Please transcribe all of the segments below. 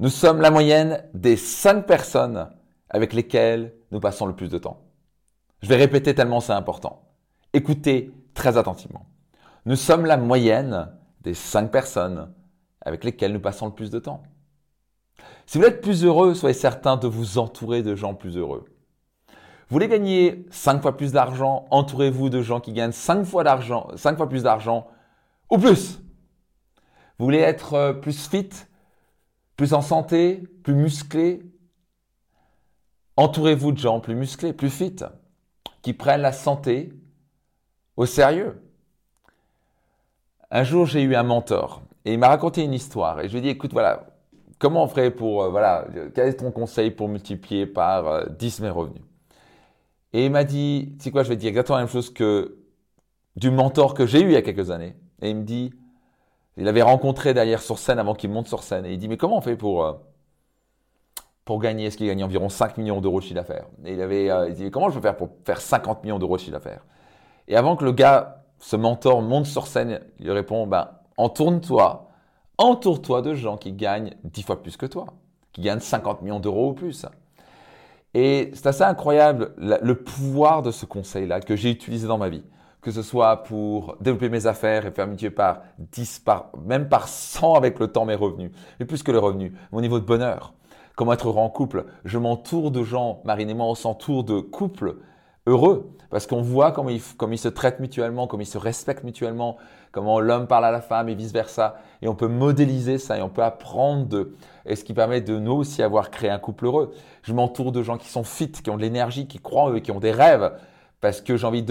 Nous sommes la moyenne des cinq personnes avec lesquelles nous passons le plus de temps. Je vais répéter tellement c'est important. Écoutez très attentivement. Nous sommes la moyenne des cinq personnes avec lesquelles nous passons le plus de temps. Si vous êtes plus heureux, soyez certain de vous entourer de gens plus heureux. Vous voulez gagner cinq fois plus d'argent, entourez-vous de gens qui gagnent cinq fois d'argent, fois plus d'argent ou plus. Vous voulez être euh, plus fit, plus en santé, plus musclé. Entourez-vous de gens plus musclés, plus fit, qui prennent la santé au sérieux. Un jour, j'ai eu un mentor et il m'a raconté une histoire et je lui ai dit, écoute, voilà, comment on ferait pour, euh, voilà, quel est ton conseil pour multiplier par 10 euh, mes revenus? Et il m'a dit, tu sais quoi, je vais dire exactement la même chose que du mentor que j'ai eu il y a quelques années. Et il me dit, il avait rencontré derrière sur scène avant qu'il monte sur scène. Et il dit, mais comment on fait pour, euh, pour gagner? Est-ce qu'il gagne environ 5 millions d'euros de chiffre d'affaires? Et il avait, il dit, comment je peux faire pour faire 50 millions d'euros de chiffre d'affaires? Et avant que le gars, ce mentor, monte sur scène, il lui répond, ben, entourne-toi, entoure-toi de gens qui gagnent 10 fois plus que toi, qui gagnent 50 millions d'euros ou plus. Et c'est assez incroyable le pouvoir de ce conseil-là que j'ai utilisé dans ma vie. Que ce soit pour développer mes affaires et faire multiplier par 10, par, même par 100 avec le temps mes revenus. Mais plus que les revenus, mon niveau de bonheur. Comment être heureux en couple? Je m'entoure de gens, Marine et moi, on s'entoure de couples heureux parce qu'on voit comment ils, ils se traitent mutuellement, comment ils se respectent mutuellement, comment l'homme parle à la femme et vice-versa. Et on peut modéliser ça et on peut apprendre de, et ce qui permet de nous aussi avoir créé un couple heureux. Je m'entoure de gens qui sont fit, qui ont de l'énergie, qui croient en eux, qui ont des rêves, parce que j'ai envie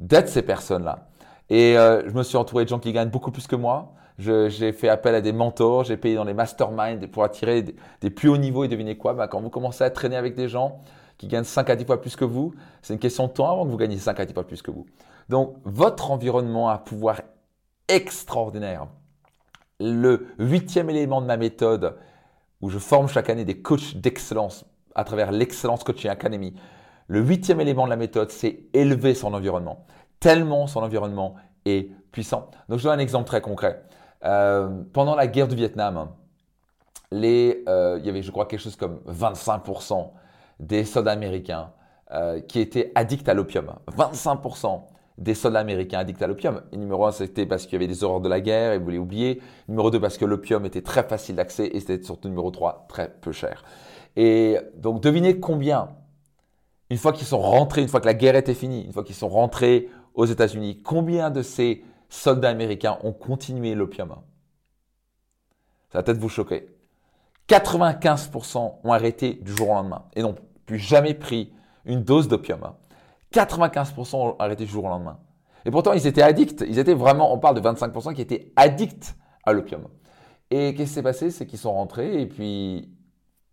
d'être ces personnes-là. Et euh, je me suis entouré de gens qui gagnent beaucoup plus que moi. J'ai fait appel à des mentors, j'ai payé dans les masterminds pour attirer des, plus hauts niveaux. Et devinez quoi bah, Quand vous commencez à traîner avec des gens qui gagnent 5 à 10 fois plus que vous, c'est une question de temps avant que vous gagnez 5 à 10 fois plus que vous. Donc, votre environnement a un pouvoir extraordinaire. Le huitième élément de ma méthode, où je forme chaque année des coachs d'excellence à travers l'Excellence Coaching Academy, le huitième élément de la méthode, c'est élever son environnement. Tellement son environnement est puissant. Donc, je donne un exemple très concret. Euh, pendant la guerre du Vietnam, les, euh, il y avait, je crois, quelque chose comme 25% des soldats américains euh, qui étaient addicts à l'opium. 25% des soldats américains addicts à l'opium. Numéro 1, c'était parce qu'il y avait des horreurs de la guerre et vous voulaient oublier. Numéro 2, parce que l'opium était très facile d'accès et c'était surtout numéro 3, très peu cher. Et donc devinez combien, une fois qu'ils sont rentrés, une fois que la guerre était finie, une fois qu'ils sont rentrés aux États-Unis, combien de ces soldats américains ont continué l'opium? Ça va peut-être vous choquer. 95% ont arrêté du jour au lendemain et n'ont plus jamais pris une dose d'opium. 95% ont arrêté du jour au lendemain. Et pourtant, ils étaient addicts. Ils étaient vraiment, on parle de 25% qui étaient addicts à l'opium. Et qu'est-ce qui s'est passé? C'est qu'ils sont rentrés et puis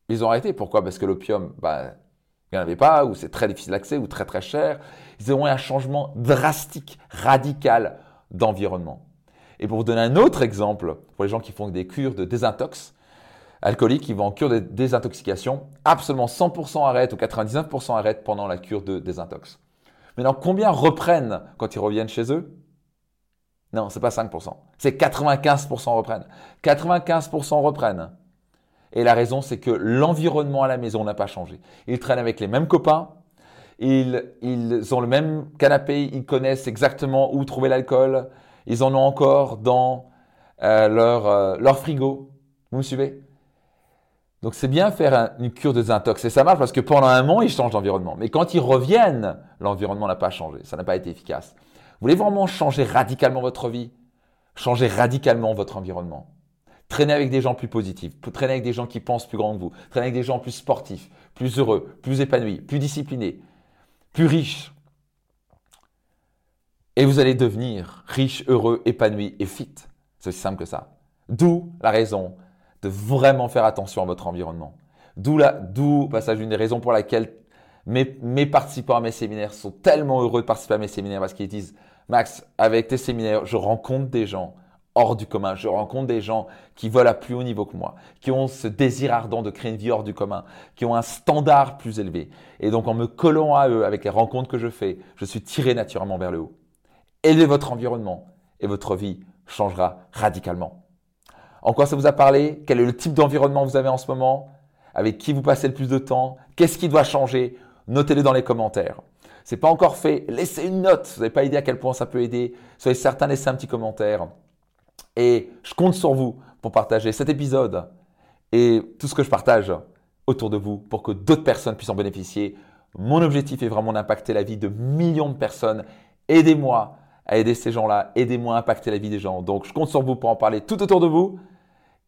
ils ont arrêté. Pourquoi? Parce que l'opium, bah, il n'y en avait pas, ou c'est très difficile d'accès, ou très très cher. Ils ont eu un changement drastique, radical d'environnement. Et pour vous donner un autre exemple, pour les gens qui font des cures de désintox, alcooliques qui vont en cure de désintoxication, absolument 100% arrêtent ou 99% arrêtent pendant la cure de désintox. Maintenant, combien reprennent quand ils reviennent chez eux? Non, c'est pas 5%. C'est 95% reprennent. 95% reprennent. Et la raison, c'est que l'environnement à la maison n'a pas changé. Ils traînent avec les mêmes copains, ils, ont le même canapé, ils connaissent exactement où trouver l'alcool, ils en ont encore dans euh, leur, euh, leur frigo. Vous me suivez? Donc c'est bien faire une cure de désintox et ça marche parce que pendant un moment, ils changent d'environnement. Mais quand ils reviennent, l'environnement n'a pas changé, ça n'a pas été efficace. Vous voulez vraiment changer radicalement votre vie? Changer radicalement votre environnement? Traîner avec des gens plus positifs, traîner avec des gens qui pensent plus grand que vous, traîner avec des gens plus sportifs, plus heureux, plus épanouis, plus disciplinés, plus riches. Et vous allez devenir riche, heureux, épanoui et fit. C'est aussi simple que ça. D'où la raison de vraiment faire attention à votre environnement. D'où la, d'où passage des raisons pour laquelle mes, mes participants à mes séminaires sont tellement heureux de participer à mes séminaires parce qu'ils disent Max, avec tes séminaires, je rencontre des gens hors du commun. Je rencontre des gens qui volent à plus haut niveau que moi, qui ont ce désir ardent de créer une vie hors du commun, qui ont un standard plus élevé. Et donc, en me collant à eux avec les rencontres que je fais, je suis tiré naturellement vers le haut. Élevez votre environnement et votre vie changera radicalement. En quoi ça vous a parlé? Quel est le type d'environnement que vous avez en ce moment? Avec qui vous passez le plus de temps? Qu'est-ce qui doit changer? Notez-le dans les commentaires. C'est pas encore fait, laissez une note. Vous n'avez pas idée à quel point ça peut aider. Soyez certain, laissez un petit commentaire. Et je compte sur vous pour partager cet épisode et tout ce que je partage autour de vous pour que d'autres personnes puissent en bénéficier. Mon objectif est vraiment d'impacter la vie de millions de personnes. Aidez-moi à aider ces gens-là, aidez-moi à impacter la vie des gens. Donc je compte sur vous pour en parler tout autour de vous.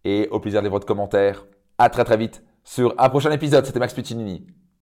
Et au plaisir de votre commentaire. À très très vite sur un prochain épisode. C'était Max Puccinini.